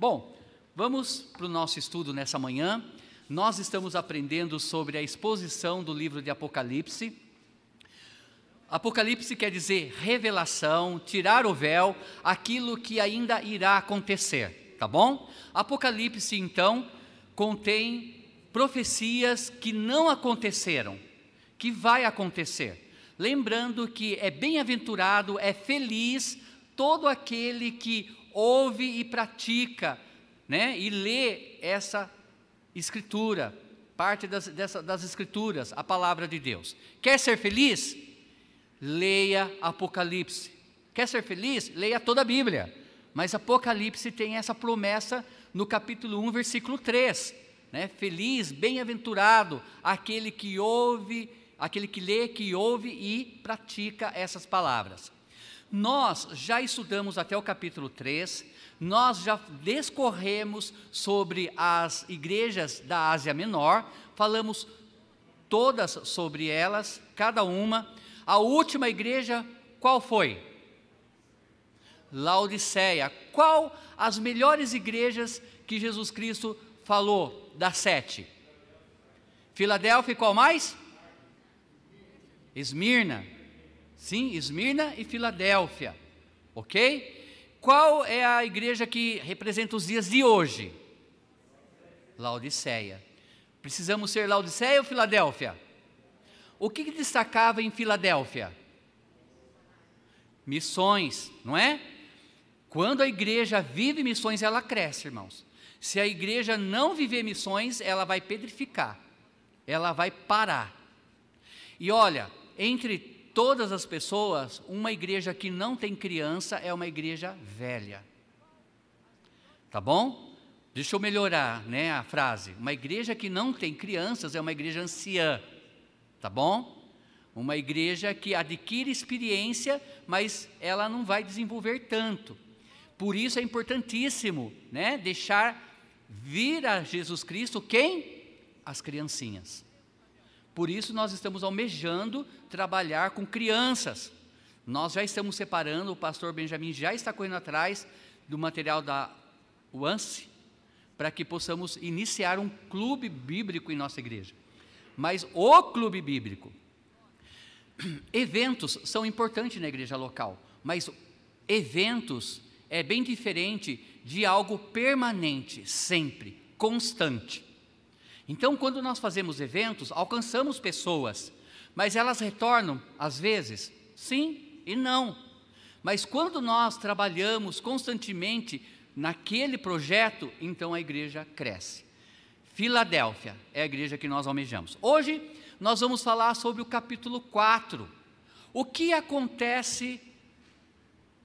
Bom, vamos para o nosso estudo nessa manhã. Nós estamos aprendendo sobre a exposição do livro de Apocalipse. Apocalipse quer dizer revelação, tirar o véu, aquilo que ainda irá acontecer, tá bom? Apocalipse, então, contém profecias que não aconteceram, que vai acontecer. Lembrando que é bem-aventurado, é feliz todo aquele que ouve e pratica, né? E lê essa escritura, parte das, dessa, das escrituras, a palavra de Deus. Quer ser feliz? Leia Apocalipse. Quer ser feliz? Leia toda a Bíblia. Mas Apocalipse tem essa promessa no capítulo 1, versículo 3. Né? Feliz, bem-aventurado aquele que ouve, aquele que lê, que ouve e pratica essas palavras. Nós já estudamos até o capítulo 3, nós já discorremos sobre as igrejas da Ásia Menor, falamos todas sobre elas, cada uma. A última igreja, qual foi? Laodiceia. Qual as melhores igrejas que Jesus Cristo falou das sete? Filadélfia qual mais? Esmirna. Sim, Esmirna e Filadélfia. Ok? Qual é a igreja que representa os dias de hoje? Laodiceia. Precisamos ser Laodiceia ou Filadélfia? O que, que destacava em Filadélfia? Missões, não é? Quando a igreja vive missões, ela cresce, irmãos. Se a igreja não viver missões, ela vai pedrificar, ela vai parar. E olha, entre todas as pessoas, uma igreja que não tem criança é uma igreja velha. Tá bom? Deixa eu melhorar, né, a frase. Uma igreja que não tem crianças é uma igreja anciã. Tá bom? Uma igreja que adquire experiência, mas ela não vai desenvolver tanto. Por isso é importantíssimo, né, deixar vir a Jesus Cristo quem? As criancinhas. Por isso nós estamos almejando trabalhar com crianças. Nós já estamos separando, o pastor Benjamin já está correndo atrás do material da UANSE, para que possamos iniciar um clube bíblico em nossa igreja. Mas o clube bíblico, eventos são importantes na igreja local, mas eventos é bem diferente de algo permanente, sempre, constante. Então, quando nós fazemos eventos, alcançamos pessoas, mas elas retornam, às vezes, sim e não. Mas quando nós trabalhamos constantemente naquele projeto, então a igreja cresce. Filadélfia é a igreja que nós almejamos. Hoje nós vamos falar sobre o capítulo 4. O que acontece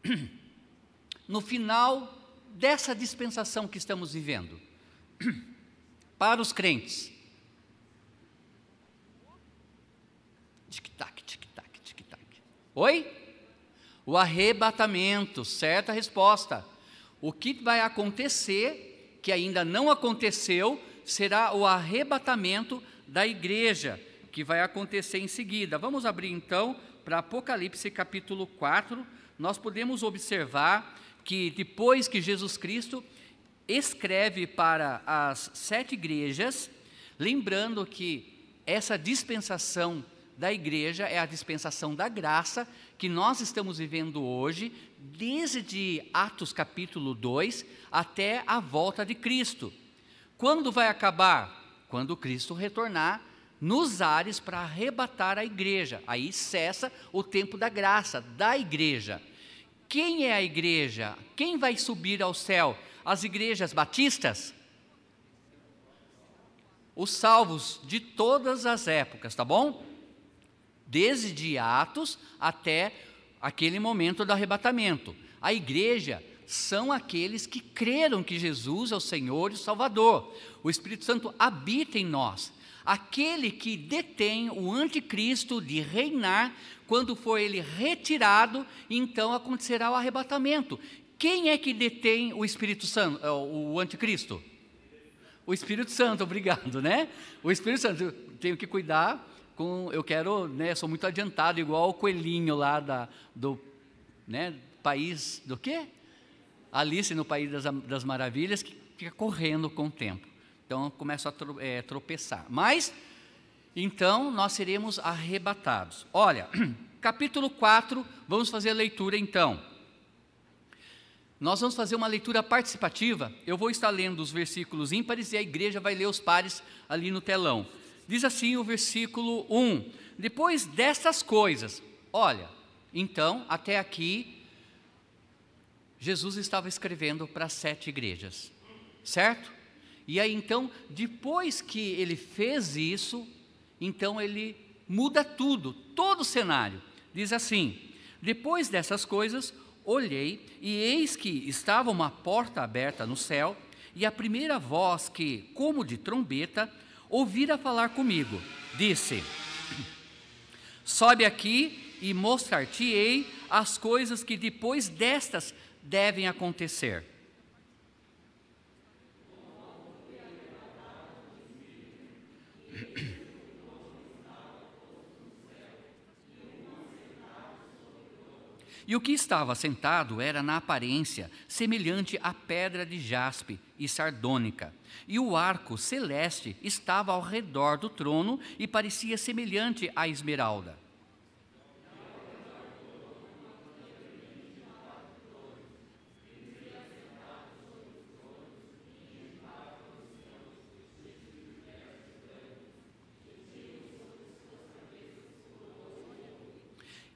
no final dessa dispensação que estamos vivendo? para os crentes. Tic-tac, tic-tac, tic-tac. Oi? O arrebatamento, certa resposta. O que vai acontecer, que ainda não aconteceu, será o arrebatamento da igreja, que vai acontecer em seguida. Vamos abrir então para Apocalipse capítulo 4. Nós podemos observar que depois que Jesus Cristo escreve para as sete igrejas, lembrando que essa dispensação da igreja é a dispensação da graça que nós estamos vivendo hoje, desde Atos capítulo 2 até a volta de Cristo. Quando vai acabar? Quando Cristo retornar nos ares para arrebatar a igreja. Aí cessa o tempo da graça, da igreja. Quem é a igreja? Quem vai subir ao céu? As igrejas batistas, os salvos de todas as épocas, tá bom? Desde Atos até aquele momento do arrebatamento. A igreja são aqueles que creram que Jesus é o Senhor e o Salvador. O Espírito Santo habita em nós. Aquele que detém o anticristo de reinar, quando for ele retirado, então acontecerá o arrebatamento. Quem é que detém o Espírito Santo, é, o anticristo? O Espírito Santo, obrigado, né? O Espírito Santo, eu tenho que cuidar com, eu quero, né, sou muito adiantado, igual o coelhinho lá da, do, né, país, do quê? Alice no País das, das Maravilhas, que fica correndo com o tempo. Então começa a tro, é, tropeçar. Mas, então, nós seremos arrebatados. Olha, capítulo 4, vamos fazer a leitura então. Nós vamos fazer uma leitura participativa. Eu vou estar lendo os versículos ímpares e a igreja vai ler os pares ali no telão. Diz assim o versículo 1: Depois destas coisas, olha, então, até aqui, Jesus estava escrevendo para sete igrejas, certo? E aí então, depois que ele fez isso, então ele muda tudo, todo o cenário. Diz assim: Depois dessas coisas, olhei e eis que estava uma porta aberta no céu, e a primeira voz que, como de trombeta, ouvira falar comigo, disse: Sobe aqui e mostrar-te-ei as coisas que depois destas devem acontecer. E o que estava sentado era, na aparência, semelhante à pedra de jaspe e sardônica. E o arco celeste estava ao redor do trono e parecia semelhante à esmeralda.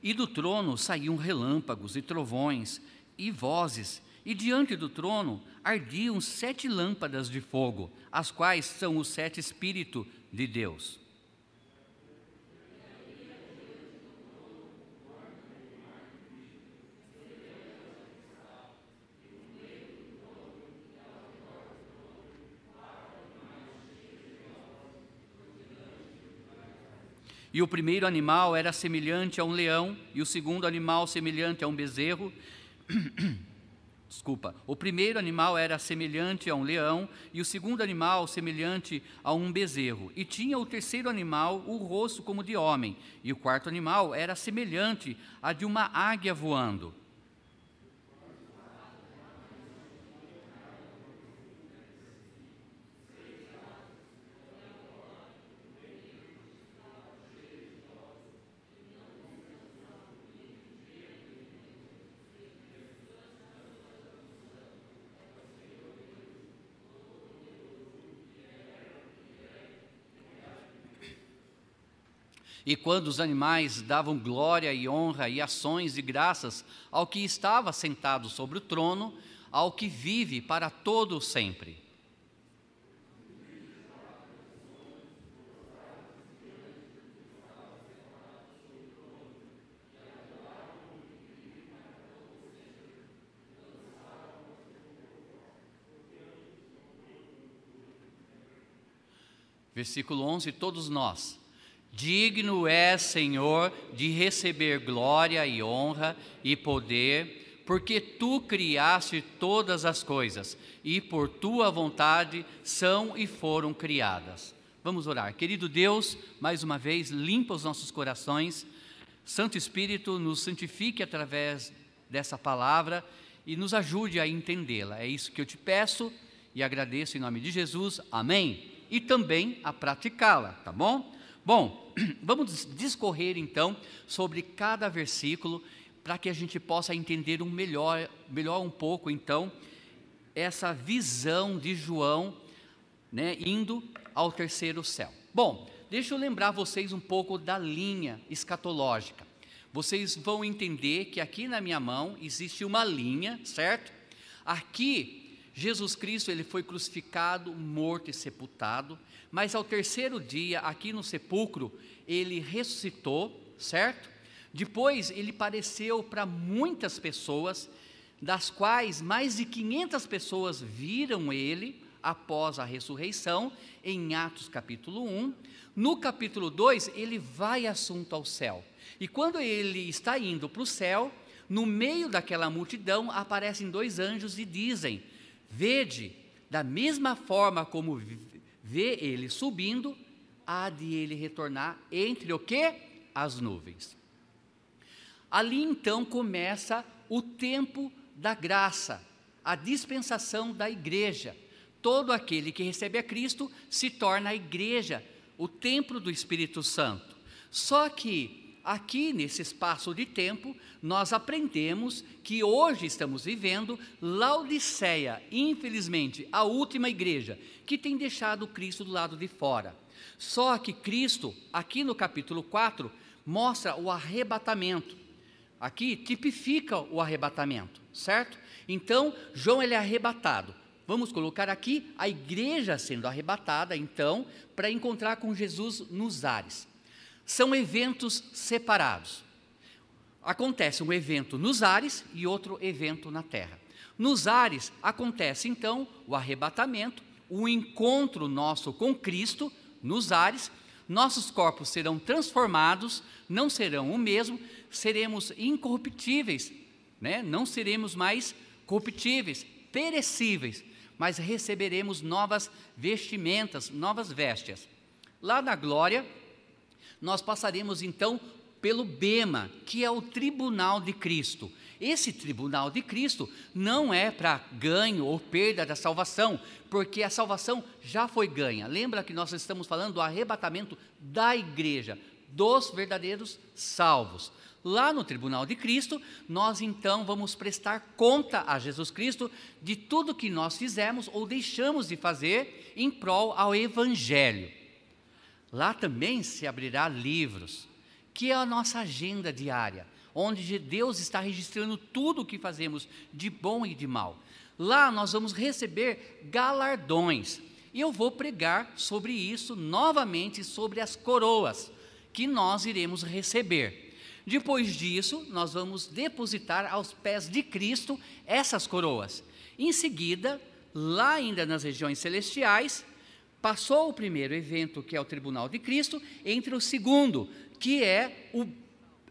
E do trono saíam relâmpagos e trovões e vozes, e diante do trono ardiam sete lâmpadas de fogo, as quais são os sete Espíritos de Deus. E o primeiro animal era semelhante a um leão, e o segundo animal semelhante a um bezerro. Desculpa. O primeiro animal era semelhante a um leão, e o segundo animal semelhante a um bezerro. E tinha o terceiro animal o rosto como de homem, e o quarto animal era semelhante a de uma águia voando. E quando os animais davam glória e honra e ações e graças ao que estava sentado sobre o trono, ao que vive para todo sempre. Versículo 11: Todos nós Digno é, Senhor, de receber glória e honra e poder, porque tu criaste todas as coisas e por tua vontade são e foram criadas. Vamos orar. Querido Deus, mais uma vez, limpa os nossos corações. Santo Espírito, nos santifique através dessa palavra e nos ajude a entendê-la. É isso que eu te peço e agradeço em nome de Jesus. Amém. E também a praticá-la, tá bom? Bom, vamos discorrer então sobre cada versículo para que a gente possa entender um melhor, melhor um pouco então essa visão de João, né, indo ao terceiro céu. Bom, deixa eu lembrar vocês um pouco da linha escatológica. Vocês vão entender que aqui na minha mão existe uma linha, certo? Aqui Jesus Cristo ele foi crucificado, morto e sepultado. Mas ao terceiro dia, aqui no sepulcro, ele ressuscitou, certo? Depois ele pareceu para muitas pessoas, das quais mais de 500 pessoas viram ele após a ressurreição, em Atos capítulo 1. No capítulo 2, ele vai assunto ao céu. E quando ele está indo para o céu, no meio daquela multidão aparecem dois anjos e dizem: Vede, da mesma forma como vê ele subindo, há de ele retornar entre o que? As nuvens. Ali então começa o tempo da graça, a dispensação da igreja. Todo aquele que recebe a Cristo se torna a igreja, o templo do Espírito Santo. Só que aqui nesse espaço de tempo, nós aprendemos que hoje estamos vivendo Laodiceia, infelizmente, a última igreja que tem deixado Cristo do lado de fora. Só que Cristo, aqui no capítulo 4, mostra o arrebatamento. Aqui tipifica o arrebatamento, certo? Então, João ele é arrebatado. Vamos colocar aqui a igreja sendo arrebatada, então, para encontrar com Jesus nos ares. São eventos separados. Acontece um evento nos ares e outro evento na terra. Nos ares acontece então o arrebatamento, o encontro nosso com Cristo nos ares, nossos corpos serão transformados, não serão o mesmo, seremos incorruptíveis, né? não seremos mais corruptíveis, perecíveis, mas receberemos novas vestimentas, novas vestes. Lá na glória, nós passaremos então pelo Bema, que é o tribunal de Cristo. Esse tribunal de Cristo não é para ganho ou perda da salvação, porque a salvação já foi ganha. Lembra que nós estamos falando do arrebatamento da igreja, dos verdadeiros salvos. Lá no tribunal de Cristo, nós então vamos prestar conta a Jesus Cristo de tudo que nós fizemos ou deixamos de fazer em prol ao Evangelho. Lá também se abrirá livros, que é a nossa agenda diária, onde Deus está registrando tudo o que fazemos de bom e de mal. Lá nós vamos receber galardões. E eu vou pregar sobre isso novamente, sobre as coroas que nós iremos receber. Depois disso, nós vamos depositar aos pés de Cristo essas coroas. Em seguida, lá ainda nas regiões celestiais, passou o primeiro evento, que é o tribunal de Cristo, entre o segundo, que é o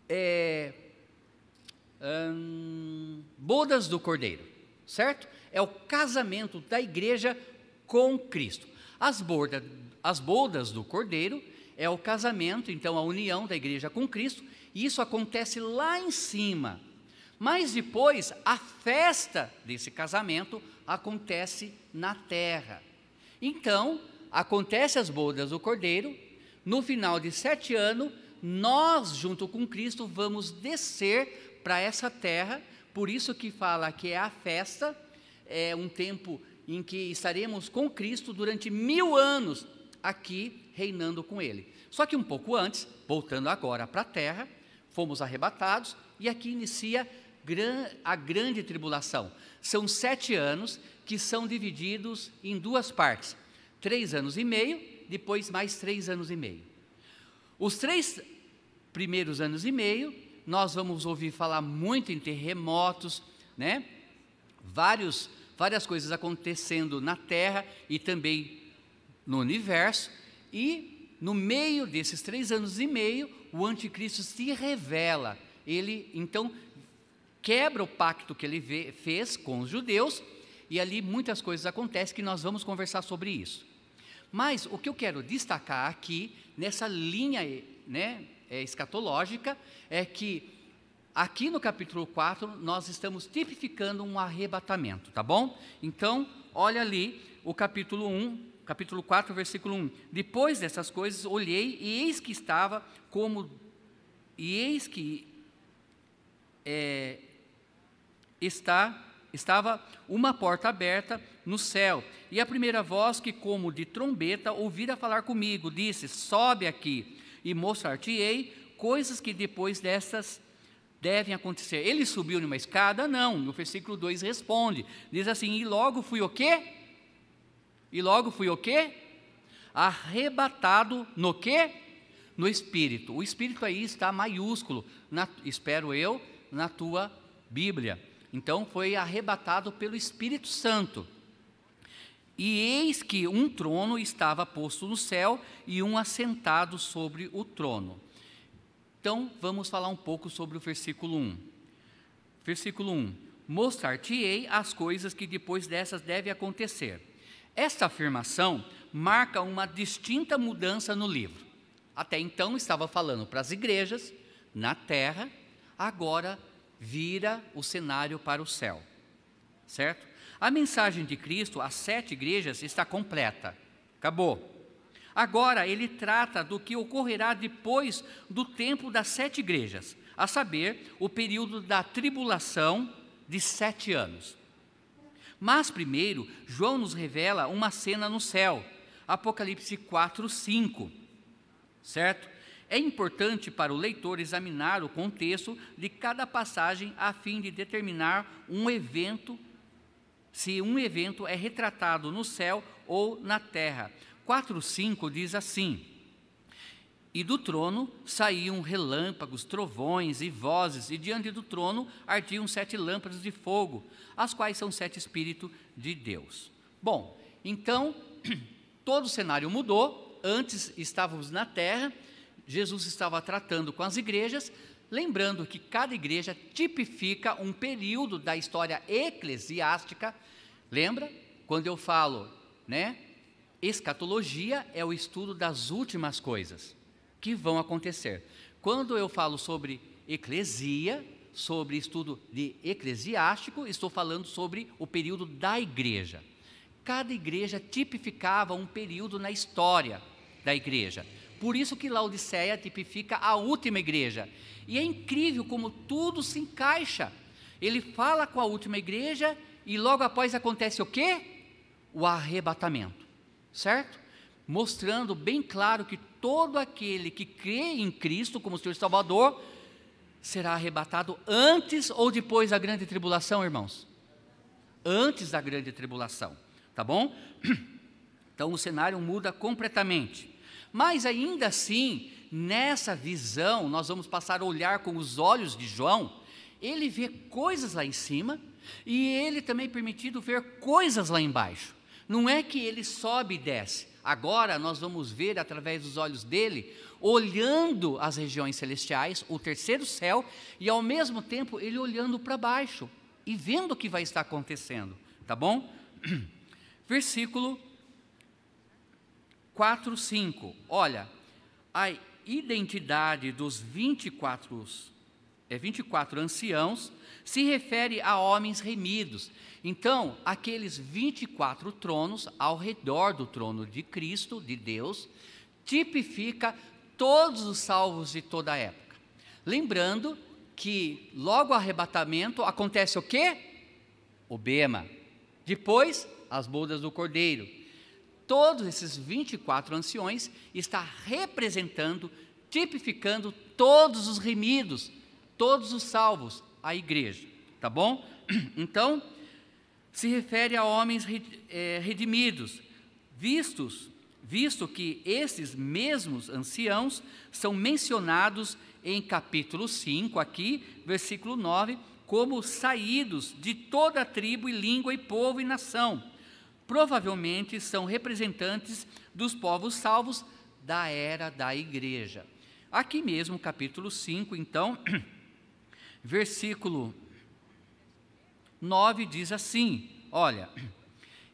é, hum, bodas do Cordeiro, certo? É o casamento da igreja com Cristo. As, borda, as bodas do Cordeiro é o casamento, então a união da igreja com Cristo, isso acontece lá em cima. Mas depois, a festa desse casamento acontece na terra. Então, acontece as bodas do cordeiro. No final de sete anos, nós, junto com Cristo, vamos descer para essa terra. Por isso que fala que é a festa, é um tempo em que estaremos com Cristo durante mil anos aqui reinando com Ele. Só que um pouco antes, voltando agora para a terra, fomos arrebatados, e aqui inicia a grande tribulação. São sete anos que são divididos em duas partes: três anos e meio, depois mais três anos e meio. Os três primeiros anos e meio, nós vamos ouvir falar muito em terremotos, né? Vários, várias coisas acontecendo na Terra e também no universo, e no meio desses três anos e meio, o anticristo se revela. Ele então quebra o pacto que ele fez com os judeus e ali muitas coisas acontecem que nós vamos conversar sobre isso. Mas o que eu quero destacar aqui nessa linha, né, é, escatológica é que aqui no capítulo 4 nós estamos tipificando um arrebatamento, tá bom? Então, olha ali o capítulo 1, capítulo 4, versículo 1. Depois dessas coisas, olhei e eis que estava como. E eis que é, está, estava uma porta aberta no céu. E a primeira voz que, como de trombeta, ouvira falar comigo, disse: Sobe aqui e mostrar-te-ei coisas que depois dessas devem acontecer. Ele subiu numa escada? Não. No versículo 2 responde: Diz assim: E logo fui o quê? E logo fui o quê? Arrebatado no quê? No Espírito. O Espírito aí está maiúsculo, na, espero eu, na tua Bíblia. Então foi arrebatado pelo Espírito Santo. E eis que um trono estava posto no céu e um assentado sobre o trono. Então vamos falar um pouco sobre o versículo 1. Versículo 1: Mostrar-te-ei as coisas que depois dessas devem acontecer esta afirmação marca uma distinta mudança no livro. Até então estava falando para as igrejas na terra, agora vira o cenário para o céu. Certo? A mensagem de Cristo às sete igrejas está completa. Acabou. Agora ele trata do que ocorrerá depois do tempo das sete igrejas, a saber, o período da tribulação de sete anos. Mas primeiro, João nos revela uma cena no céu, Apocalipse 4, 5, certo? É importante para o leitor examinar o contexto de cada passagem a fim de determinar um evento, se um evento é retratado no céu ou na terra, 4:5 diz assim: E do trono saíam relâmpagos, trovões e vozes, e diante do trono ardiam sete lâmpadas de fogo, as quais são sete espíritos de Deus. Bom, então todo o cenário mudou. Antes estávamos na terra, Jesus estava tratando com as igrejas, lembrando que cada igreja tipifica um período da história eclesiástica. Lembra? Quando eu falo, né? Escatologia é o estudo das últimas coisas que vão acontecer. Quando eu falo sobre eclesia, sobre estudo de eclesiástico, estou falando sobre o período da igreja. Cada igreja tipificava um período na história da igreja. Por isso que Laodiceia tipifica a última igreja. E é incrível como tudo se encaixa. Ele fala com a última igreja e logo após acontece o quê? O arrebatamento certo? Mostrando bem claro que todo aquele que crê em Cristo como Senhor e Salvador será arrebatado antes ou depois da grande tribulação, irmãos? Antes da grande tribulação, tá bom? Então o cenário muda completamente. Mas ainda assim, nessa visão, nós vamos passar a olhar com os olhos de João, ele vê coisas lá em cima e ele também é permitido ver coisas lá embaixo. Não é que ele sobe e desce. Agora nós vamos ver através dos olhos dele, olhando as regiões celestiais, o terceiro céu, e ao mesmo tempo ele olhando para baixo e vendo o que vai estar acontecendo, tá bom? Versículo 4, 5. Olha, a identidade dos 24, é, 24 anciãos se refere a homens remidos. Então, aqueles 24 tronos ao redor do trono de Cristo, de Deus, tipifica todos os salvos de toda a época. Lembrando que logo ao arrebatamento acontece o quê? O bema. Depois, as bodas do cordeiro. Todos esses 24 anciões está representando, tipificando todos os remidos, todos os salvos, a igreja, tá bom? Então, se refere a homens é, redimidos, vistos, visto que esses mesmos anciãos são mencionados em capítulo 5, aqui, versículo 9, como saídos de toda tribo e língua e povo e nação. Provavelmente são representantes dos povos salvos da era da igreja. Aqui mesmo, capítulo 5, então, versículo 9 diz assim: Olha,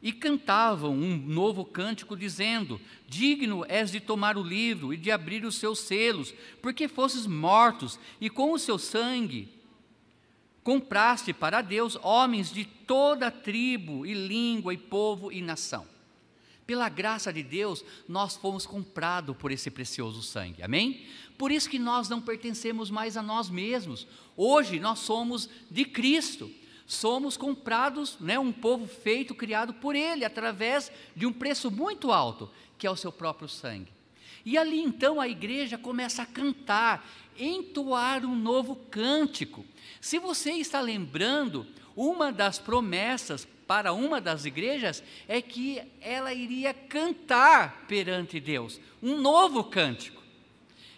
e cantavam um novo cântico, dizendo: Digno és de tomar o livro e de abrir os seus selos, porque fosses mortos, e com o seu sangue compraste para Deus homens de toda tribo, e língua, e povo e nação. Pela graça de Deus, nós fomos comprados por esse precioso sangue, amém? Por isso que nós não pertencemos mais a nós mesmos. Hoje nós somos de Cristo. Somos comprados, né, um povo feito, criado por Ele, através de um preço muito alto, que é o seu próprio sangue. E ali então a igreja começa a cantar, entoar um novo cântico. Se você está lembrando, uma das promessas para uma das igrejas é que ela iria cantar perante Deus um novo cântico.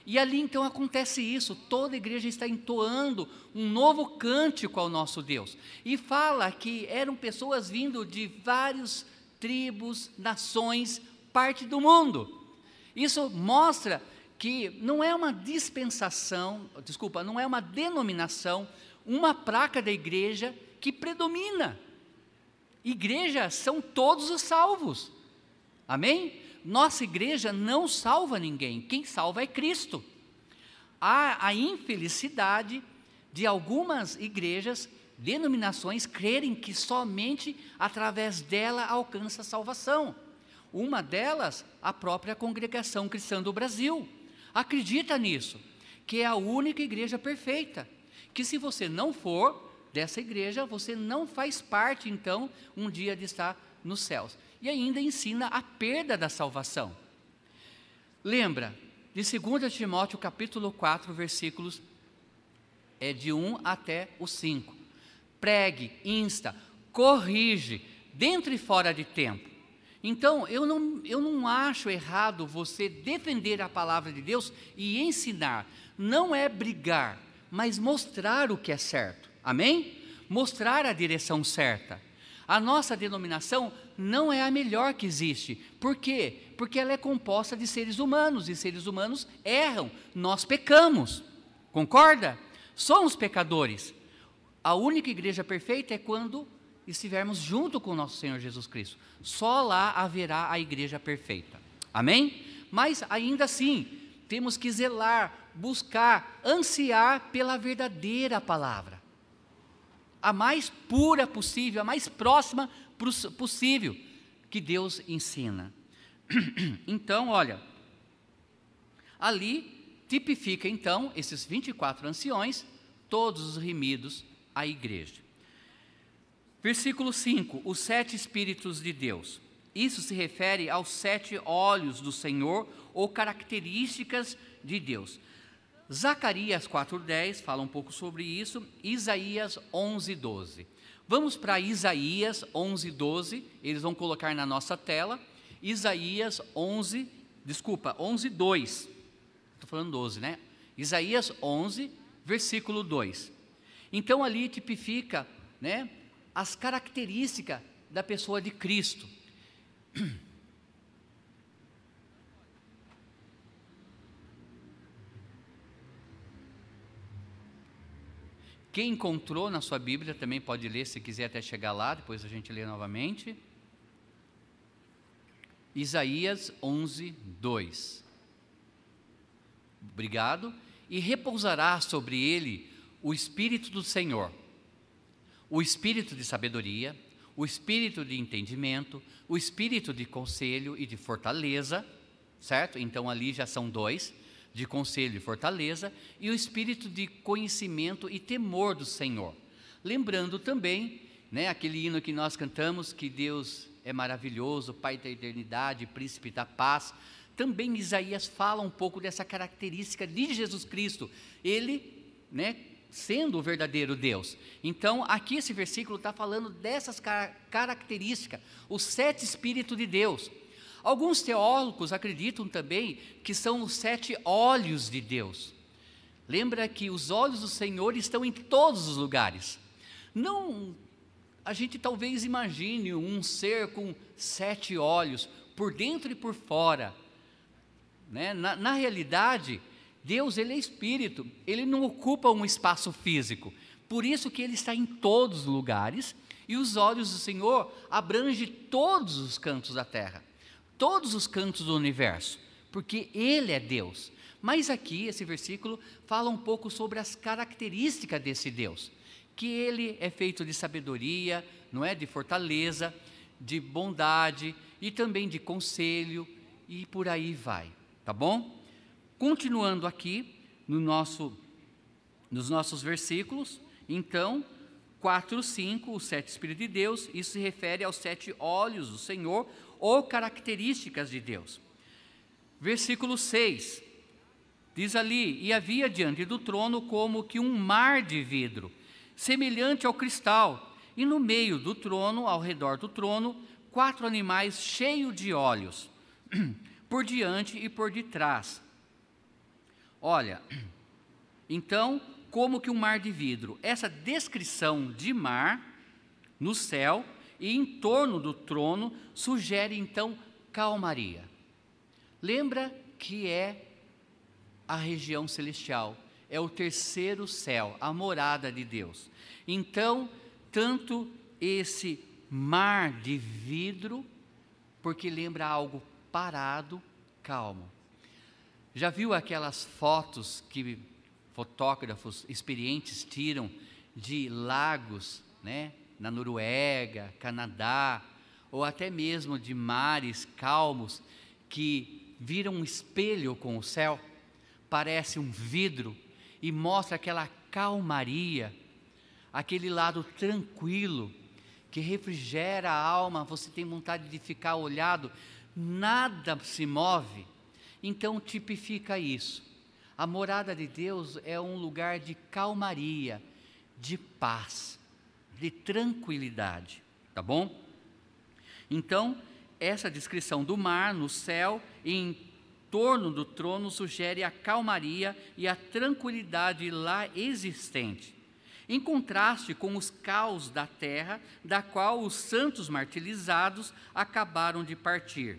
E ali então acontece isso, toda a igreja está entoando um novo cântico ao nosso Deus. E fala que eram pessoas vindo de várias tribos, nações, parte do mundo. Isso mostra que não é uma dispensação, desculpa, não é uma denominação, uma placa da igreja que predomina. Igreja são todos os salvos. Amém? nossa igreja não salva ninguém, quem salva é Cristo. Há a infelicidade de algumas igrejas denominações crerem que somente através dela alcança a salvação. Uma delas, a própria Congregação Cristã do Brasil. Acredita nisso, que é a única igreja perfeita. Que se você não for dessa igreja, você não faz parte, então, um dia de estar nos céus. E ainda ensina a perda da salvação. Lembra, de 2 Timóteo capítulo 4, versículos é de 1 até o 5. Pregue, insta, corrige, dentro e fora de tempo. Então, eu não, eu não acho errado você defender a palavra de Deus e ensinar. Não é brigar, mas mostrar o que é certo. Amém? Mostrar a direção certa. A nossa denominação não é a melhor que existe. Por quê? Porque ela é composta de seres humanos e seres humanos erram. Nós pecamos. Concorda? Somos pecadores. A única igreja perfeita é quando estivermos junto com o nosso Senhor Jesus Cristo. Só lá haverá a igreja perfeita. Amém? Mas ainda assim, temos que zelar, buscar, ansiar pela verdadeira palavra a mais pura possível, a mais próxima possível que Deus ensina. Então, olha, ali tipifica então esses 24 anciões, todos os remidos à igreja. Versículo 5: os sete Espíritos de Deus. Isso se refere aos sete olhos do Senhor ou características de Deus. Zacarias 4:10 fala um pouco sobre isso, Isaías 11:12. Vamos para Isaías 11:12, eles vão colocar na nossa tela. Isaías 11, desculpa, 11:2. Estou falando 12, né? Isaías 11, versículo 2. Então ali tipifica, né, as características da pessoa de Cristo. Quem encontrou na sua Bíblia também pode ler, se quiser até chegar lá, depois a gente lê novamente. Isaías 11, 2. Obrigado. E repousará sobre ele o Espírito do Senhor, o Espírito de sabedoria, o Espírito de entendimento, o Espírito de conselho e de fortaleza, certo? Então ali já são dois de conselho e fortaleza, e o espírito de conhecimento e temor do Senhor. Lembrando também, né, aquele hino que nós cantamos, que Deus é maravilhoso, Pai da eternidade, Príncipe da paz. Também Isaías fala um pouco dessa característica de Jesus Cristo, ele, né, sendo o verdadeiro Deus. Então, aqui esse versículo está falando dessas car características, os sete Espíritos de Deus. Alguns teólogos acreditam também que são os sete olhos de Deus. Lembra que os olhos do Senhor estão em todos os lugares. Não, a gente talvez imagine um ser com sete olhos, por dentro e por fora. Né? Na, na realidade, Deus ele é espírito, ele não ocupa um espaço físico. Por isso que ele está em todos os lugares e os olhos do Senhor abrangem todos os cantos da terra todos os cantos do universo, porque Ele é Deus. Mas aqui, esse versículo fala um pouco sobre as características desse Deus, que Ele é feito de sabedoria, não é? De fortaleza, de bondade e também de conselho e por aí vai, tá bom? Continuando aqui no nosso, nos nossos versículos, então, 4, 5, os sete Espíritos de Deus, isso se refere aos sete olhos do Senhor, ou características de Deus. Versículo 6 diz ali: E havia diante do trono como que um mar de vidro, semelhante ao cristal, e no meio do trono, ao redor do trono, quatro animais cheios de olhos, por diante e por detrás. Olha, então, como que um mar de vidro? Essa descrição de mar no céu e em torno do trono sugere então calmaria. Lembra que é a região celestial, é o terceiro céu, a morada de Deus. Então, tanto esse mar de vidro, porque lembra algo parado, calmo. Já viu aquelas fotos que fotógrafos experientes tiram de lagos, né, na Noruega, Canadá, ou até mesmo de mares calmos que viram um espelho com o céu, parece um vidro e mostra aquela calmaria, aquele lado tranquilo que refrigera a alma, você tem vontade de ficar olhado, nada se move. Então tipifica isso. A morada de Deus é um lugar de calmaria, de paz, de tranquilidade, tá bom? Então, essa descrição do mar no céu e em torno do trono sugere a calmaria e a tranquilidade lá existente, em contraste com os caos da terra, da qual os santos martirizados acabaram de partir.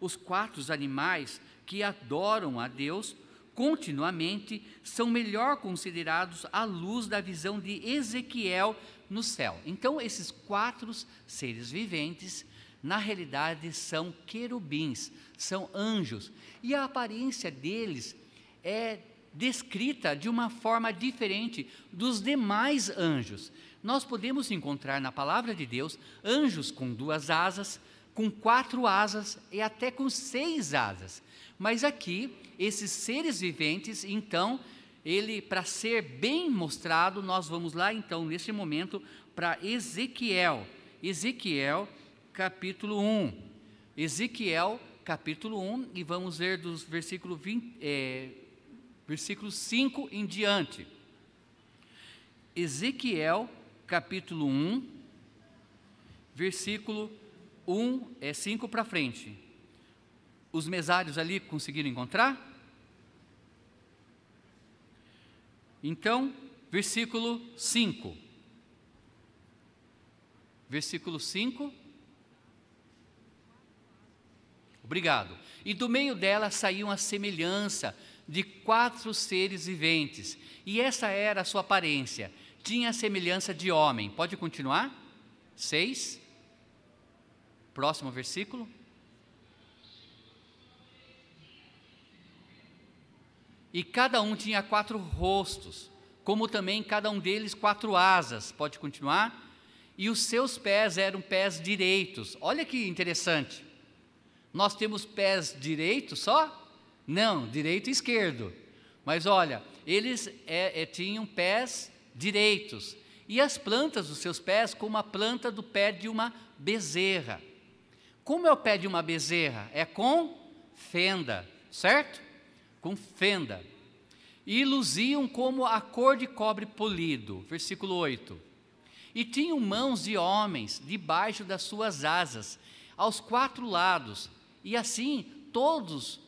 Os quatro animais que adoram a Deus continuamente são melhor considerados à luz da visão de Ezequiel no céu. Então, esses quatro seres viventes, na realidade, são querubins, são anjos, e a aparência deles é descrita de uma forma diferente dos demais anjos. Nós podemos encontrar na palavra de Deus anjos com duas asas, com quatro asas e até com seis asas. Mas aqui esses seres viventes, então, ele para ser bem mostrado, nós vamos lá então nesse momento para Ezequiel. Ezequiel, capítulo 1. Ezequiel, capítulo 1, e vamos ler dos versículos 20, é, versículo 5 em diante. Ezequiel, capítulo 1, versículo 1, é 5 para frente. Os mesários ali conseguiram encontrar? Então, versículo 5. Versículo 5. Obrigado. E do meio dela saiu uma semelhança de quatro seres viventes, e essa era a sua aparência. Tinha a semelhança de homem. Pode continuar? 6. Próximo versículo. E cada um tinha quatro rostos, como também cada um deles quatro asas. Pode continuar? E os seus pés eram pés direitos. Olha que interessante. Nós temos pés direitos só? Não, direito e esquerdo. Mas olha, eles é, é, tinham pés direitos. E as plantas dos seus pés, como a planta do pé de uma bezerra. Como é o pé de uma bezerra? É com fenda, certo? Com fenda, e luziam como a cor de cobre polido. Versículo 8. E tinham mãos de homens debaixo das suas asas, aos quatro lados, e assim todos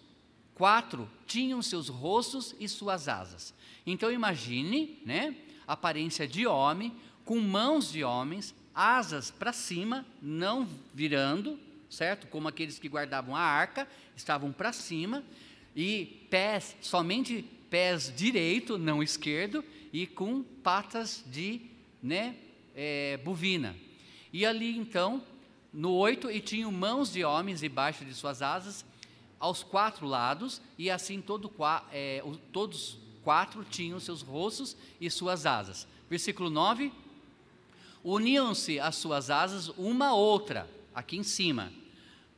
quatro tinham seus rostos e suas asas. Então imagine, né, aparência de homem, com mãos de homens, asas para cima, não virando, certo? Como aqueles que guardavam a arca, estavam para cima, e pés, somente pés direito, não esquerdo, e com patas de né, é, bovina. E ali então, no oito, e tinham mãos de homens debaixo de suas asas, aos quatro lados, e assim todo, é, todos quatro tinham seus rostos e suas asas. Versículo 9: Uniam-se as suas asas uma a outra, aqui em cima,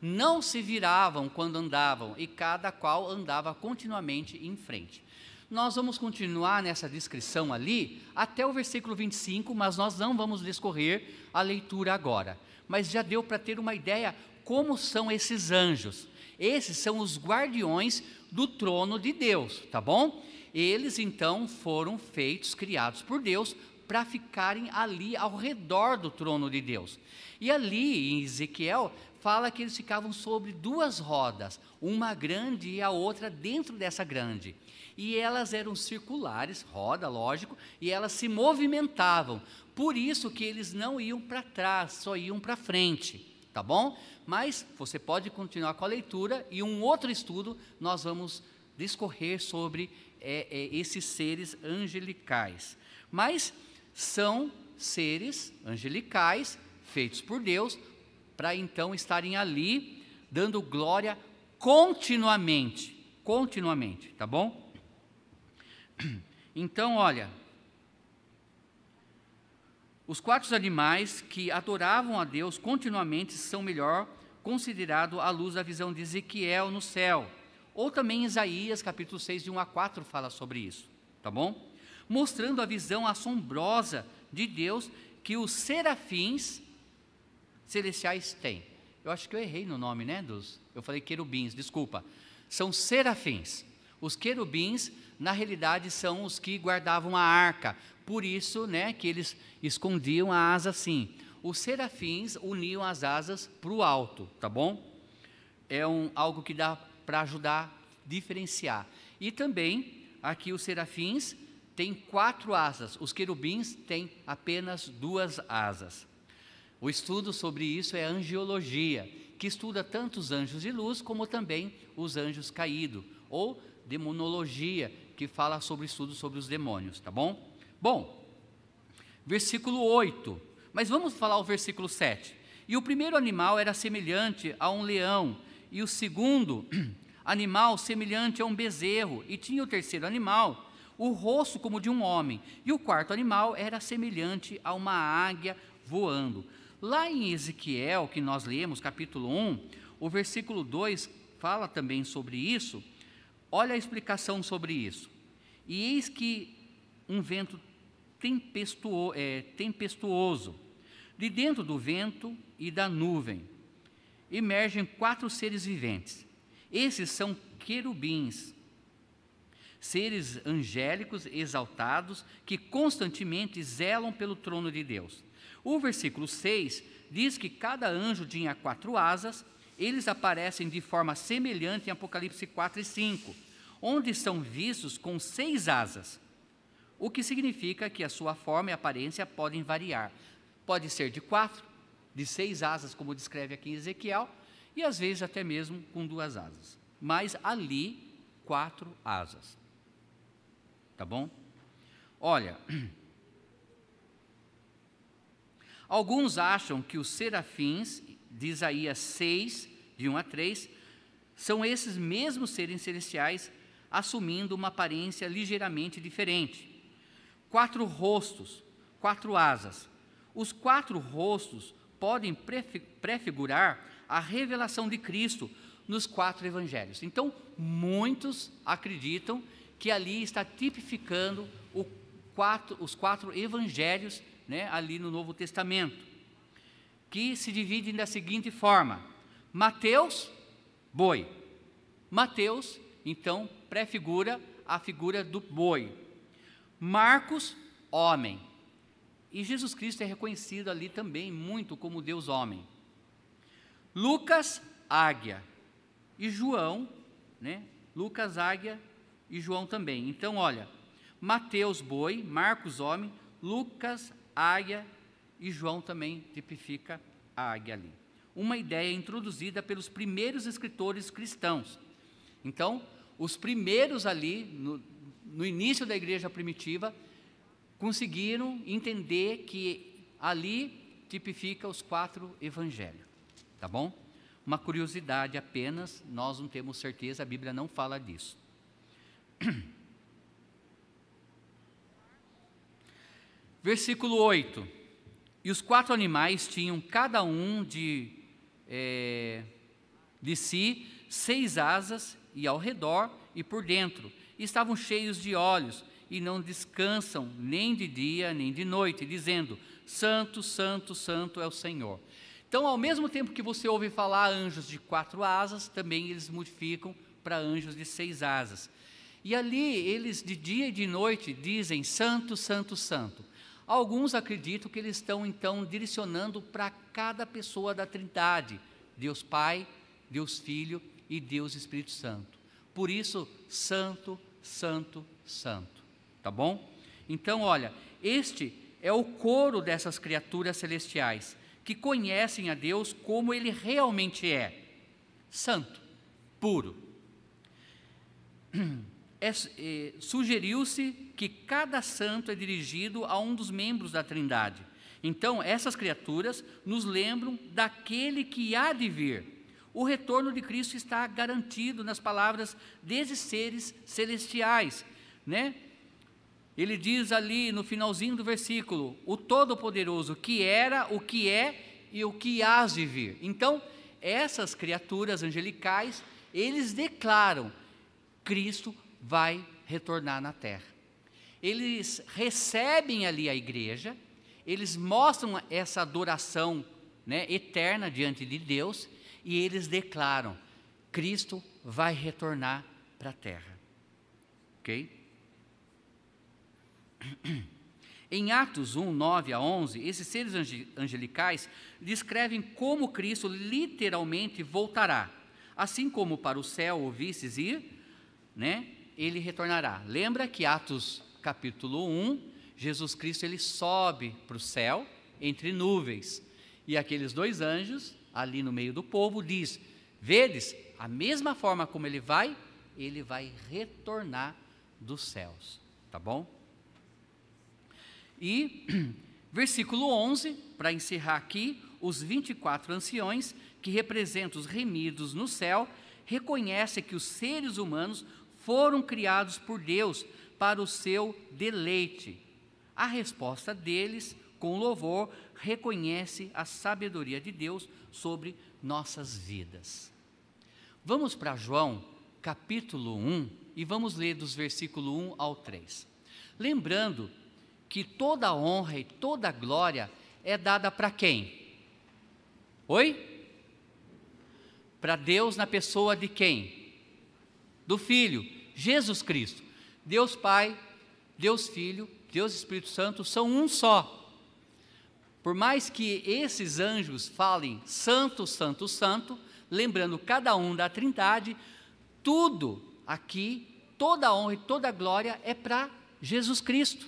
não se viravam quando andavam, e cada qual andava continuamente em frente. Nós vamos continuar nessa descrição ali até o versículo 25, mas nós não vamos discorrer a leitura agora. Mas já deu para ter uma ideia como são esses anjos. Esses são os guardiões do trono de Deus, tá bom? Eles então foram feitos, criados por Deus, para ficarem ali ao redor do trono de Deus. E ali em Ezequiel fala que eles ficavam sobre duas rodas, uma grande e a outra dentro dessa grande. E elas eram circulares, roda, lógico, e elas se movimentavam. Por isso que eles não iam para trás, só iam para frente, tá bom? Mas você pode continuar com a leitura e um outro estudo nós vamos discorrer sobre é, é, esses seres angelicais. Mas são seres angelicais feitos por Deus, para então estarem ali dando glória continuamente, continuamente, tá bom? Então, olha, Os quatro animais que adoravam a Deus continuamente são melhor considerado à luz da visão de Ezequiel no céu. Ou também Isaías, capítulo 6, de 1 a 4, fala sobre isso, tá bom? Mostrando a visão assombrosa de Deus que os serafins celestiais têm. Eu acho que eu errei no nome, né, dos? Eu falei querubins, desculpa. São serafins. Os querubins, na realidade, são os que guardavam a arca. Por isso, né, que eles escondiam a asa assim. Os serafins uniam as asas para o alto, tá bom? É um, algo que dá para ajudar a diferenciar. E também, aqui os serafins têm quatro asas, os querubins têm apenas duas asas. O estudo sobre isso é a angiologia, que estuda tanto os anjos de luz como também os anjos caídos, ou demonologia, que fala sobre o estudo sobre os demônios, tá bom? Bom, versículo 8. Mas vamos falar o versículo 7. E o primeiro animal era semelhante a um leão, e o segundo animal semelhante a um bezerro, e tinha o terceiro animal o rosto como de um homem, e o quarto animal era semelhante a uma águia voando. Lá em Ezequiel, que nós lemos, capítulo 1, o versículo 2 fala também sobre isso. Olha a explicação sobre isso. E eis que um vento tempestuo, é, tempestuoso, de dentro do vento e da nuvem, emergem quatro seres viventes. Esses são querubins, seres angélicos exaltados que constantemente zelam pelo trono de Deus. O versículo 6 diz que cada anjo tinha quatro asas, eles aparecem de forma semelhante em Apocalipse 4 e 5, onde são vistos com seis asas, o que significa que a sua forma e aparência podem variar. Pode ser de quatro, de seis asas, como descreve aqui em Ezequiel, e às vezes até mesmo com duas asas. Mas ali, quatro asas. Tá bom? Olha, Alguns acham que os serafins, de Isaías 6, de 1 a 3, são esses mesmos seres celestiais assumindo uma aparência ligeiramente diferente. Quatro rostos, quatro asas. Os quatro rostos podem prefigurar a revelação de Cristo nos quatro evangelhos. Então, muitos acreditam que ali está tipificando quatro, os quatro evangelhos né, ali no Novo Testamento, que se dividem da seguinte forma: Mateus, boi. Mateus, então, prefigura a figura do boi. Marcos, homem. E Jesus Cristo é reconhecido ali também muito como Deus homem. Lucas, águia. E João, né? Lucas, águia e João também. Então, olha, Mateus, boi, Marcos, homem, Lucas, águia e João também tipifica a águia ali. Uma ideia introduzida pelos primeiros escritores cristãos. Então, os primeiros ali, no, no início da igreja primitiva, conseguiram entender que ali tipifica os quatro evangelhos. Tá bom? Uma curiosidade apenas, nós não temos certeza, a Bíblia não fala disso. Versículo 8: E os quatro animais tinham cada um de, é, de si seis asas, e ao redor e por dentro, e estavam cheios de olhos, e não descansam nem de dia nem de noite, dizendo: Santo, Santo, Santo é o Senhor. Então, ao mesmo tempo que você ouve falar anjos de quatro asas, também eles modificam para anjos de seis asas. E ali eles de dia e de noite dizem: Santo, Santo, Santo. Alguns acreditam que eles estão então direcionando para cada pessoa da Trindade: Deus Pai, Deus Filho e Deus Espírito Santo. Por isso, Santo, Santo, Santo. Tá bom? Então, olha, este é o coro dessas criaturas celestiais que conhecem a Deus como ele realmente é: santo, puro. É, é, sugeriu-se que cada santo é dirigido a um dos membros da Trindade. Então, essas criaturas nos lembram daquele que há de vir. O retorno de Cristo está garantido nas palavras desses seres celestiais, né? ele diz ali no finalzinho do versículo: o Todo-Poderoso que era, o que é e o que há de vir. Então, essas criaturas angelicais, eles declaram: Cristo vai retornar na terra. Eles recebem ali a igreja, eles mostram essa adoração né, eterna diante de Deus e eles declaram: Cristo vai retornar para a terra. Ok? Em Atos 1, 9 a 11, esses seres angelicais descrevem como Cristo literalmente voltará. Assim como para o céu ouvistes ir, né, ele retornará. Lembra que Atos capítulo 1, Jesus Cristo ele sobe para o céu entre nuvens. E aqueles dois anjos, ali no meio do povo, diz: Vedes, a mesma forma como ele vai, ele vai retornar dos céus. Tá bom? E versículo 11, para encerrar aqui, os 24 anciões, que representam os remidos no céu, reconhecem que os seres humanos foram criados por Deus para o seu deleite. A resposta deles, com louvor, reconhece a sabedoria de Deus sobre nossas vidas. Vamos para João, capítulo 1, e vamos ler dos versículos 1 ao 3. Lembrando que toda honra e toda glória é dada para quem? Oi? Para Deus na pessoa de quem? Do Filho, Jesus Cristo. Deus Pai, Deus Filho, Deus Espírito Santo são um só. Por mais que esses anjos falem santo, santo, santo, lembrando cada um da Trindade, tudo aqui, toda a honra e toda a glória é para Jesus Cristo.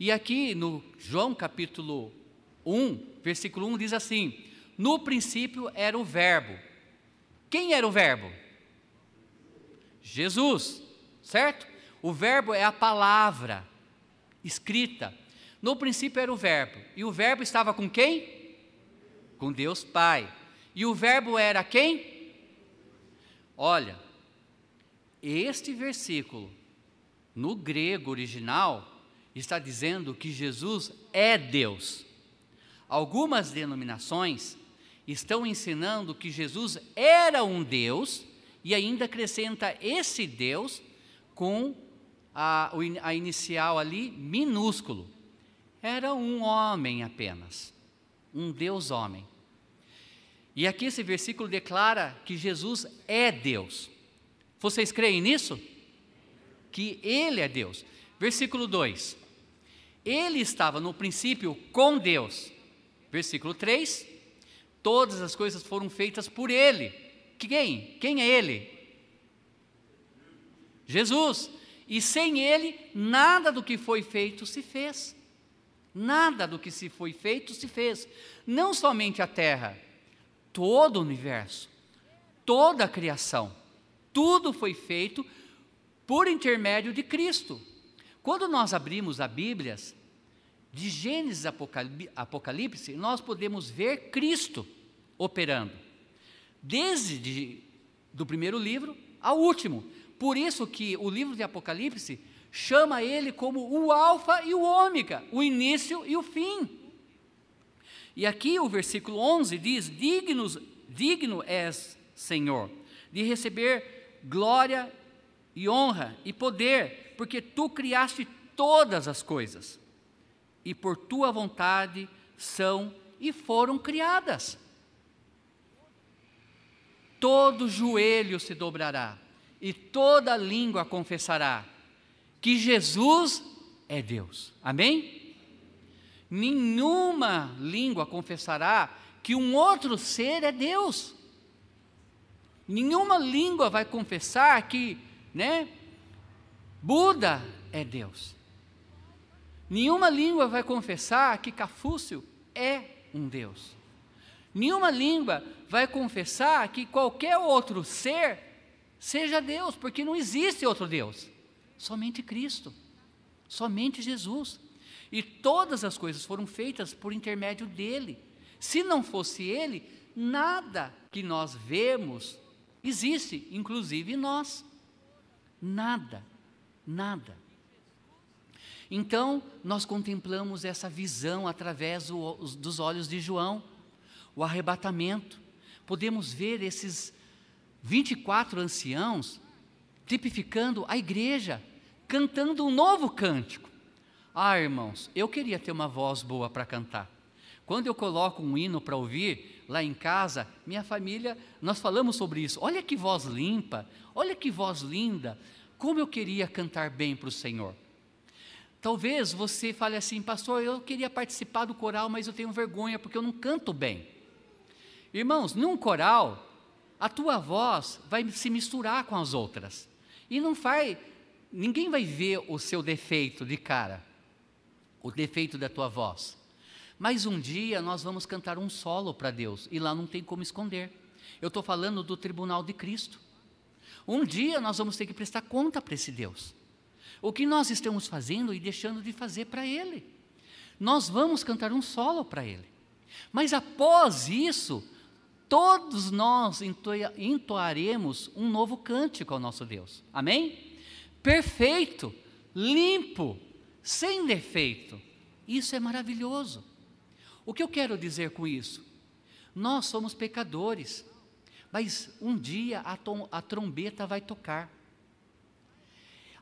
E aqui no João capítulo 1, versículo 1 diz assim: No princípio era o Verbo. Quem era o Verbo? Jesus, certo? O Verbo é a palavra escrita. No princípio era o Verbo. E o Verbo estava com quem? Com Deus Pai. E o Verbo era quem? Olha, este versículo, no grego original, está dizendo que Jesus é Deus. Algumas denominações estão ensinando que Jesus era um Deus e ainda acrescenta esse Deus com a, a inicial ali minúsculo. Era um homem apenas, um Deus homem. E aqui esse versículo declara que Jesus é Deus. Vocês creem nisso? Que Ele é Deus. Versículo 2: Ele estava no princípio com Deus. Versículo 3: Todas as coisas foram feitas por Ele. Quem? Quem é Ele? Jesus. E sem Ele, nada do que foi feito se fez. Nada do que se foi feito se fez. Não somente a terra, todo o universo, toda a criação, tudo foi feito por intermédio de Cristo. Quando nós abrimos a Bíblia, de Gênesis a Apocalipse, nós podemos ver Cristo operando, desde de, do primeiro livro ao último. Por isso que o livro de Apocalipse chama ele como o alfa e o ômega, o início e o fim. E aqui o versículo 11 diz: Dignos, digno és, Senhor, de receber glória e honra e poder, porque tu criaste todas as coisas, e por tua vontade são e foram criadas. Todo joelho se dobrará, e toda língua confessará que Jesus é Deus. Amém? Nenhuma língua confessará que um outro ser é Deus. Nenhuma língua vai confessar que, né, Buda é Deus. Nenhuma língua vai confessar que Cafúcio é um Deus. Nenhuma língua vai confessar que qualquer outro ser seja Deus, porque não existe outro Deus. Somente Cristo. Somente Jesus. E todas as coisas foram feitas por intermédio dele. Se não fosse ele, nada que nós vemos existe, inclusive nós. Nada nada. Então, nós contemplamos essa visão através do, dos olhos de João, o arrebatamento. Podemos ver esses 24 anciãos tipificando a igreja, cantando um novo cântico. Ah, irmãos, eu queria ter uma voz boa para cantar. Quando eu coloco um hino para ouvir lá em casa, minha família, nós falamos sobre isso. Olha que voz limpa, olha que voz linda. Como eu queria cantar bem para o Senhor. Talvez você fale assim, pastor, eu queria participar do coral, mas eu tenho vergonha porque eu não canto bem. Irmãos, num coral, a tua voz vai se misturar com as outras. E não vai, ninguém vai ver o seu defeito de cara, o defeito da tua voz. Mas um dia nós vamos cantar um solo para Deus e lá não tem como esconder. Eu estou falando do tribunal de Cristo. Um dia nós vamos ter que prestar conta para esse Deus. O que nós estamos fazendo e deixando de fazer para Ele. Nós vamos cantar um solo para Ele. Mas após isso, todos nós entoaremos um novo cântico ao nosso Deus. Amém? Perfeito, limpo, sem defeito. Isso é maravilhoso. O que eu quero dizer com isso? Nós somos pecadores, mas um dia a, a trombeta vai tocar.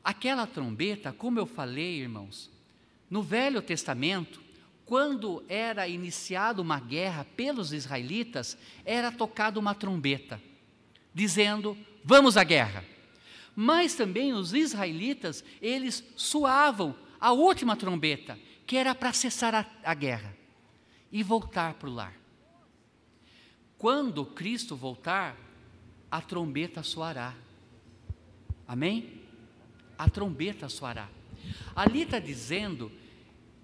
Aquela trombeta, como eu falei, irmãos, no Velho Testamento, quando era iniciada uma guerra pelos israelitas, era tocada uma trombeta, dizendo: vamos à guerra. Mas também os israelitas, eles suavam a última trombeta, que era para cessar a, a guerra e voltar para o lar. Quando Cristo voltar, a trombeta soará. Amém? A trombeta soará. Ali está dizendo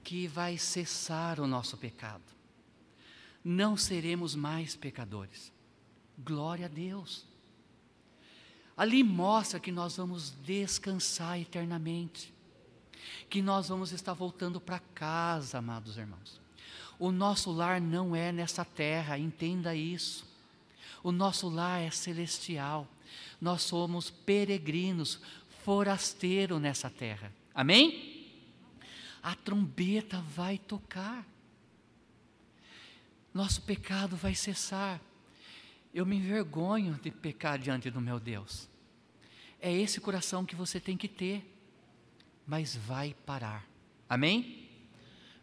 que vai cessar o nosso pecado. Não seremos mais pecadores. Glória a Deus. Ali mostra que nós vamos descansar eternamente. Que nós vamos estar voltando para casa, amados irmãos. O nosso lar não é nessa terra, entenda isso. O nosso lar é celestial. Nós somos peregrinos, forasteiros nessa terra. Amém? A trombeta vai tocar. Nosso pecado vai cessar. Eu me envergonho de pecar diante do meu Deus. É esse coração que você tem que ter. Mas vai parar. Amém?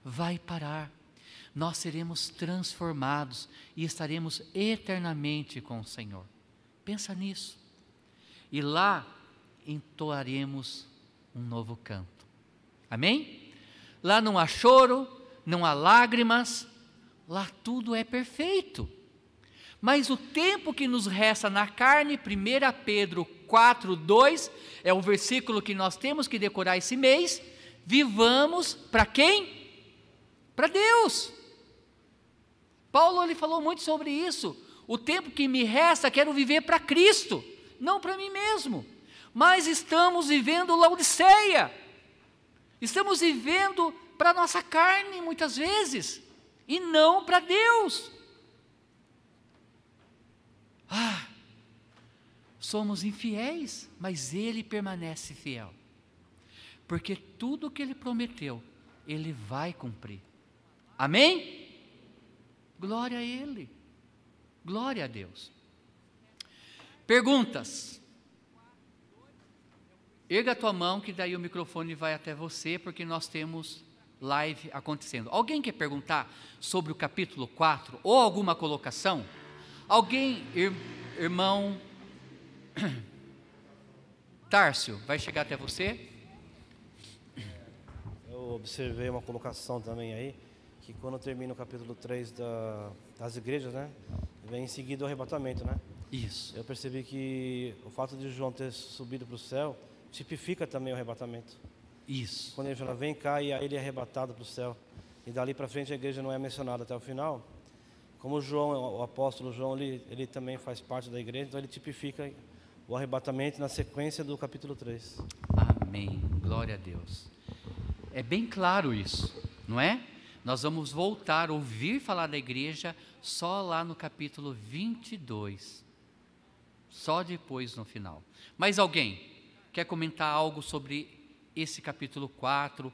Vai parar nós seremos transformados e estaremos eternamente com o Senhor. Pensa nisso. E lá entoaremos um novo canto. Amém? Lá não há choro, não há lágrimas, lá tudo é perfeito. Mas o tempo que nos resta na carne, 1 Pedro 4, 2, é o versículo que nós temos que decorar esse mês. Vivamos para quem? Para Deus. Paulo ele falou muito sobre isso. O tempo que me resta, quero viver para Cristo, não para mim mesmo. Mas estamos vivendo Laodiceia. Estamos vivendo para nossa carne muitas vezes e não para Deus. Ah, somos infiéis, mas Ele permanece fiel, porque tudo que Ele prometeu, Ele vai cumprir. Amém? Glória a Ele. Glória a Deus. Perguntas. Erga a tua mão, que daí o microfone vai até você, porque nós temos live acontecendo. Alguém quer perguntar sobre o capítulo 4 ou alguma colocação? Alguém, ir, irmão Tárcio, vai chegar até você? Eu observei uma colocação também aí que quando termina o capítulo 3 da, das igrejas, né, vem em seguida o arrebatamento, né? Isso. Eu percebi que o fato de João ter subido para o céu tipifica também o arrebatamento. Isso. Quando ele fala, vem cá e ele é arrebatado para o céu. E dali para frente a igreja não é mencionada até o final. Como João, o apóstolo João, ele, ele também faz parte da igreja, então ele tipifica o arrebatamento na sequência do capítulo 3. Amém. Glória a Deus. É bem claro isso, não é? Nós vamos voltar a ouvir falar da igreja só lá no capítulo 22. Só depois no final. Mas alguém quer comentar algo sobre esse capítulo 4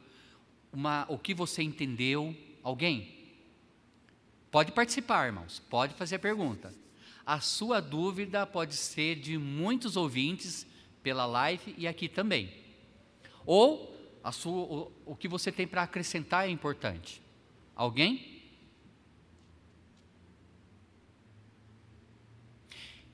uma, o que você entendeu? Alguém? Pode participar, irmãos, pode fazer a pergunta. A sua dúvida pode ser de muitos ouvintes pela live e aqui também. Ou a sua, o, o que você tem para acrescentar é importante. Alguém?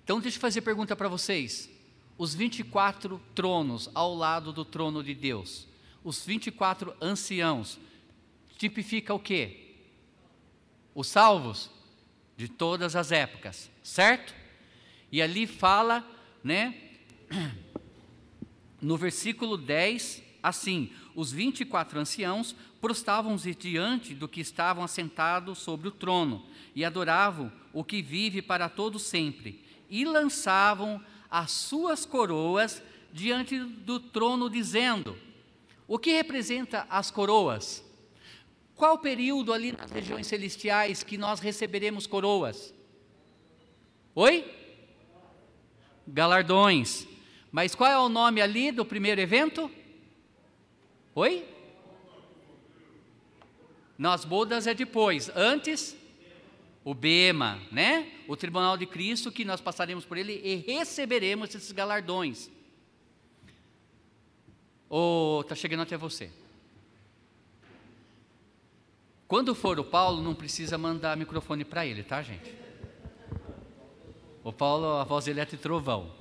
Então, deixa eu fazer pergunta para vocês. Os 24 tronos ao lado do trono de Deus, os 24 anciãos, tipifica o quê? Os salvos de todas as épocas, certo? E ali fala, né, no versículo 10, assim: os 24 anciãos prostavam-se diante do que estavam assentados sobre o trono e adoravam o que vive para todo sempre e lançavam as suas coroas diante do trono, dizendo: O que representa as coroas? Qual período ali nas regiões celestiais que nós receberemos coroas? Oi? Galardões. Mas qual é o nome ali do primeiro evento? Oi? Nas bodas é depois. Antes, o Bema, né? O tribunal de Cristo que nós passaremos por ele e receberemos esses galardões. Ou oh, tá chegando até você. Quando for o Paulo, não precisa mandar microfone para ele, tá, gente? O Paulo, a voz dele é de trovão.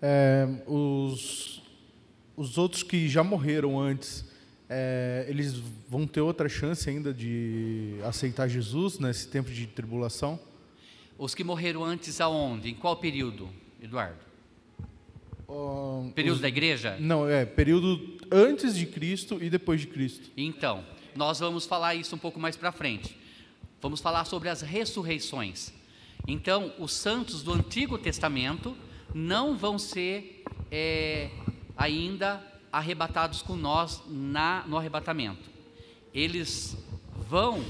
É, os, os outros que já morreram antes, é, eles vão ter outra chance ainda de aceitar Jesus nesse tempo de tribulação? Os que morreram antes aonde? Em qual período, Eduardo? período os, da igreja? Não, é período antes de Cristo e depois de Cristo. Então, nós vamos falar isso um pouco mais para frente. Vamos falar sobre as ressurreições. Então, os santos do Antigo Testamento não vão ser é, ainda arrebatados com nós na, no arrebatamento. Eles vão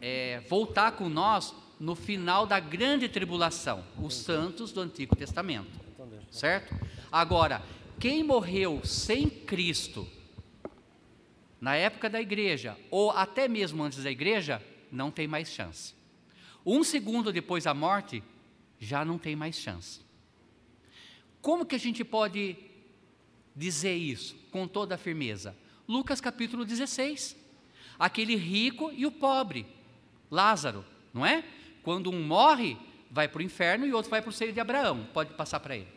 é, voltar com nós no final da grande tribulação, os santos do Antigo Testamento. Certo? Agora, quem morreu sem Cristo, na época da igreja, ou até mesmo antes da igreja, não tem mais chance. Um segundo depois da morte, já não tem mais chance. Como que a gente pode dizer isso com toda a firmeza? Lucas capítulo 16. Aquele rico e o pobre, Lázaro, não é? Quando um morre, vai para o inferno e outro vai para o seio de Abraão. Pode passar para ele.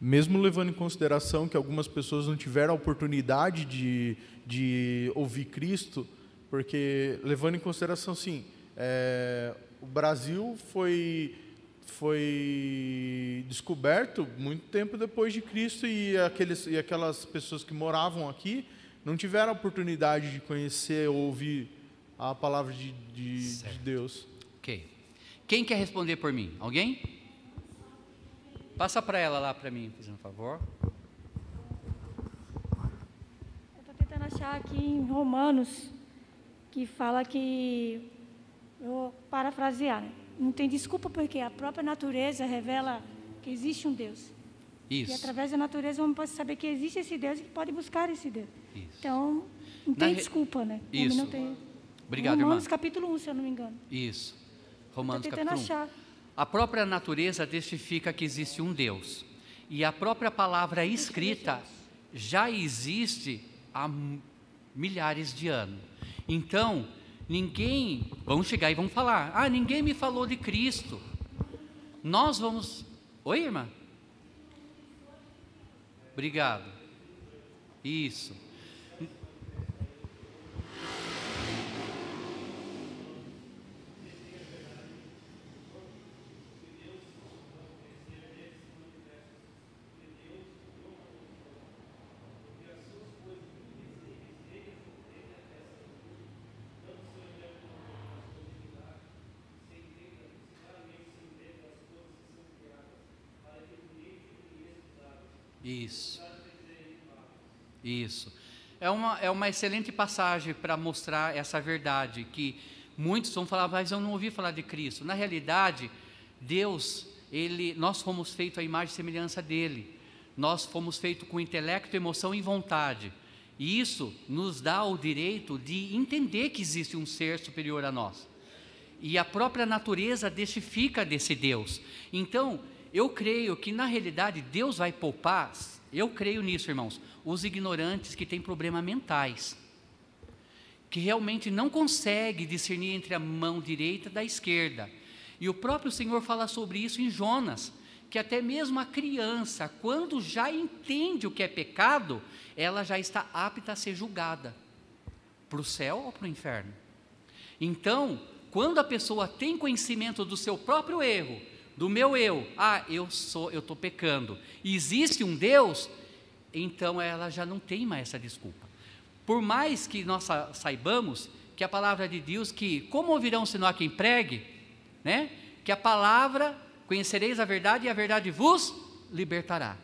Mesmo levando em consideração que algumas pessoas não tiveram a oportunidade de, de ouvir Cristo, porque levando em consideração, sim, é, o Brasil foi foi descoberto muito tempo depois de Cristo e, aqueles, e aquelas pessoas que moravam aqui não tiveram a oportunidade de conhecer ou ouvir a palavra de, de, de Deus. Ok. Quem quer responder por mim? Alguém? Passa para ela lá para mim, fazendo um favor. Eu estou tentando achar aqui em Romanos que fala que. Eu vou parafrasear, né? Não tem desculpa porque a própria natureza revela que existe um Deus. Isso. E através da natureza vamos pode saber que existe esse Deus e que pode buscar esse Deus. Isso. Então, não tem Na desculpa, né? Isso. Não tem... Obrigado, Romanos irmã. capítulo 1, se eu não me engano. Isso. Romanos capítulo 1. Achar. A própria natureza testifica que existe um Deus. E a própria palavra escrita já existe há milhares de anos. Então, Ninguém, vamos chegar e vamos falar. Ah, ninguém me falou de Cristo. Nós vamos. Oi, irmã? Obrigado. Isso. Isso. Isso. É uma, é uma excelente passagem para mostrar essa verdade, que muitos vão falar, mas eu não ouvi falar de Cristo. Na realidade, Deus, ele, nós fomos feitos à imagem e semelhança dele. Nós fomos feitos com intelecto, emoção e vontade. E isso nos dá o direito de entender que existe um ser superior a nós. E a própria natureza testifica desse Deus. Então, eu creio que na realidade Deus vai poupar, eu creio nisso, irmãos, os ignorantes que têm problemas mentais, que realmente não conseguem discernir entre a mão direita da esquerda. E o próprio Senhor fala sobre isso em Jonas, que até mesmo a criança, quando já entende o que é pecado, ela já está apta a ser julgada para o céu ou para o inferno. Então, quando a pessoa tem conhecimento do seu próprio erro, do meu eu, ah, eu sou, eu estou pecando, existe um Deus, então ela já não tem mais essa desculpa. Por mais que nós saibamos que a palavra de Deus, que como ouvirão se não há quem pregue, né? Que a palavra, conhecereis a verdade e a verdade vos libertará.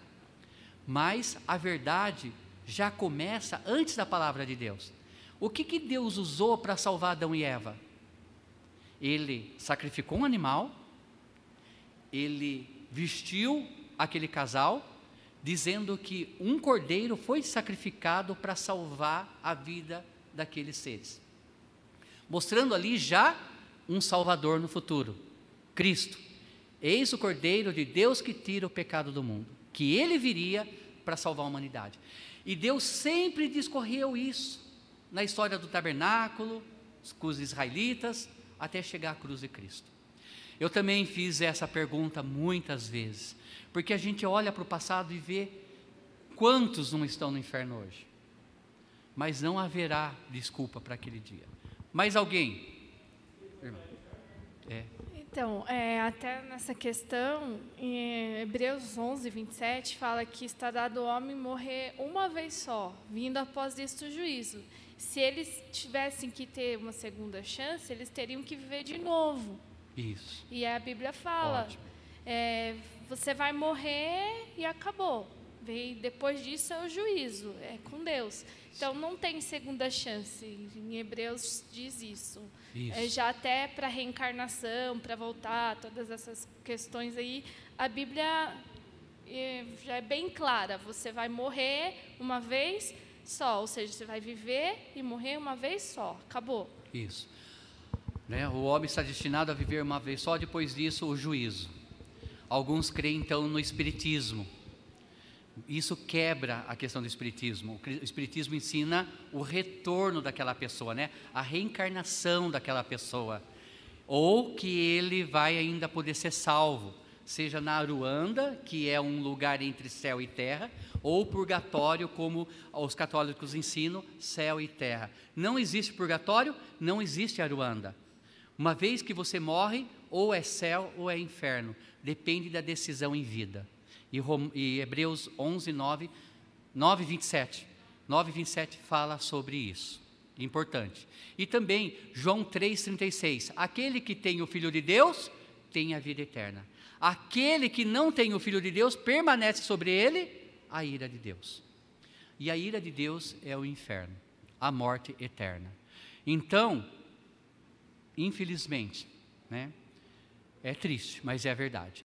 Mas a verdade já começa antes da palavra de Deus. O que, que Deus usou para salvar Adão e Eva? Ele sacrificou um animal, ele vestiu aquele casal, dizendo que um cordeiro foi sacrificado para salvar a vida daqueles seres. Mostrando ali já um Salvador no futuro, Cristo. Eis o Cordeiro de Deus que tira o pecado do mundo, que ele viria para salvar a humanidade. E Deus sempre discorreu isso na história do tabernáculo, com os israelitas, até chegar à cruz de Cristo. Eu também fiz essa pergunta muitas vezes, porque a gente olha para o passado e vê quantos não estão no inferno hoje. Mas não haverá desculpa para aquele dia. Mais alguém? É. Então, é, até nessa questão, em Hebreus 11, 27, fala que está dado ao homem morrer uma vez só, vindo após isto o juízo. Se eles tivessem que ter uma segunda chance, eles teriam que viver de novo. Isso. E a Bíblia fala: é, você vai morrer e acabou. E depois disso é o juízo, é com Deus. Então não tem segunda chance. Em Hebreus diz isso. isso. É, já até para reencarnação, para voltar, todas essas questões aí, a Bíblia é, já é bem clara. Você vai morrer uma vez só, ou seja, você vai viver e morrer uma vez só. Acabou. Isso. Né? O homem está destinado a viver uma vez só, depois disso, o juízo. Alguns creem então no Espiritismo. Isso quebra a questão do Espiritismo. O Espiritismo ensina o retorno daquela pessoa, né? a reencarnação daquela pessoa. Ou que ele vai ainda poder ser salvo, seja na Aruanda, que é um lugar entre céu e terra, ou purgatório, como os católicos ensinam, céu e terra. Não existe purgatório, não existe Aruanda. Uma vez que você morre, ou é céu ou é inferno, depende da decisão em vida. E, e Hebreus 11, 9, 9, 27. 9, 27 fala sobre isso. Importante. E também João 3,36. Aquele que tem o Filho de Deus tem a vida eterna. Aquele que não tem o Filho de Deus permanece sobre ele a ira de Deus. E a ira de Deus é o inferno, a morte eterna. Então, infelizmente, né? É triste, mas é a verdade.